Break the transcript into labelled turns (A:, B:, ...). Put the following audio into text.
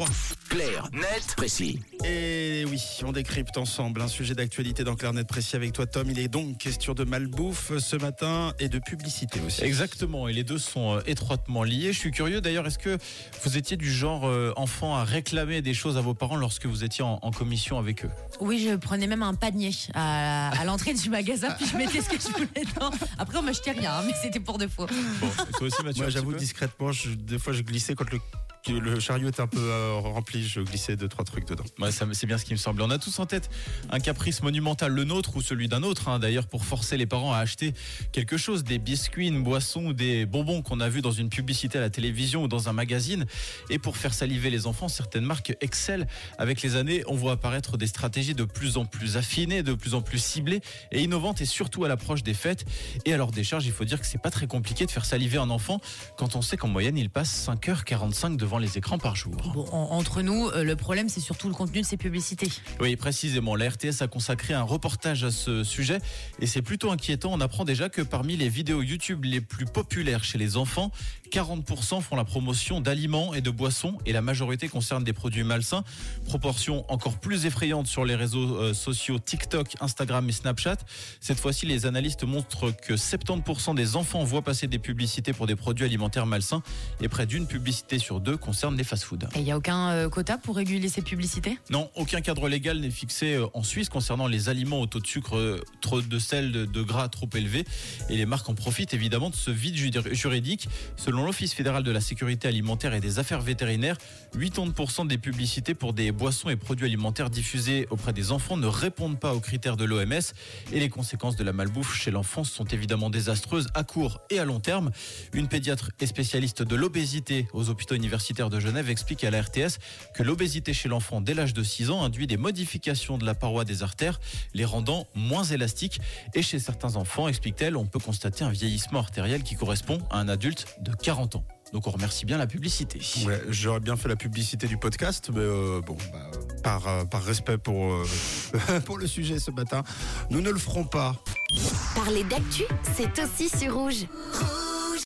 A: 3.
B: Clair, net, précis.
A: Et oui, on décrypte ensemble un sujet d'actualité dans Clair Net Précis avec toi Tom. Il est donc question de malbouffe ce matin et de publicité aussi.
C: Exactement, et les deux sont euh, étroitement liés. Je suis curieux d'ailleurs, est-ce que vous étiez du genre euh, enfant à réclamer des choses à vos parents lorsque vous étiez en, en commission avec eux?
D: Oui, je prenais même un panier à, à l'entrée du magasin, puis je mettais ce que je voulais dedans. Après, on m'achetait rien, hein, mais c'était pour de faux.
C: Bon, toi aussi Mathieu
A: Moi j'avoue discrètement, je- des fois je glissais quand le, le chariot était un peu euh, rempli, je glissais deux trois trucs dedans.
C: C'est bien ce qui me semble. On a tous en tête un caprice monumental, le nôtre ou celui d'un autre, hein, d'ailleurs, pour forcer les parents à acheter quelque chose, des biscuits, une boisson ou des bonbons qu'on a vus dans une publicité à la télévision ou dans un magazine. Et pour faire saliver les enfants, certaines marques excellent. Avec les années, on voit apparaître des stratégies de plus en plus affinées, de plus en plus ciblées et innovantes, et surtout à l'approche des fêtes. Et à leur décharge, il faut dire que c'est pas très compliqué de faire saliver un enfant quand on sait qu'en moyenne, il passe 5h45 devant les écrans par jour.
D: Bon, en- entre nous, euh, le problème, c'est surtout le contenu de ces publicités.
C: Oui, précisément. La RTS a consacré un reportage à ce sujet et c'est plutôt inquiétant. On apprend déjà que parmi les vidéos YouTube les plus populaires chez les enfants, 40% font la promotion d'aliments et de boissons et la majorité concerne des produits malsains. Proportion encore plus effrayante sur les réseaux euh, sociaux TikTok, Instagram et Snapchat. Cette fois-ci, les analystes montrent que 70% des enfants voient passer des publicités pour des produits alimentaires malsains et près d'une publicité sur deux concerne les fast-foods.
D: Et il n'y a aucun euh, quota pour réguler ces publicités?
C: Non, aucun cadre légal n'est fixé euh, en Suisse concernant les aliments au taux de sucre, euh, trop de sel, de, gras trop élevé. Et les marques en profitent évidemment de ce vide ju- juridique. Selon l'Office fédéral de la sécurité alimentaire et des affaires vétérinaires, 80% des publicités pour des boissons et produits alimentaires diffusés auprès des enfants ne répondent pas aux critères de l'OMS. Et les conséquences de la malbouffe chez l'enfant sont évidemment désastreuses à court et à long terme. Une pédiatre et spécialiste de l'obésité aux hôpitaux universitaires de Genève explique à la RTS que l'obésité chez l'enfant dès l'âge de 6 ans induit des modifications de la paroi des artères, les rendant moins élastiques. Et chez certains enfants, explique-t-elle, on peut constater un vieillissement artériel qui correspond à un adulte de 40 ans. Donc on remercie bien la publicité.
A: Ouais, j'aurais bien fait la publicité du podcast, mais euh, bon, bah, par, euh, par respect pour, euh, pour le sujet ce matin, nous ne le ferons pas.
E: Parler d'actu, c'est aussi sur rouge.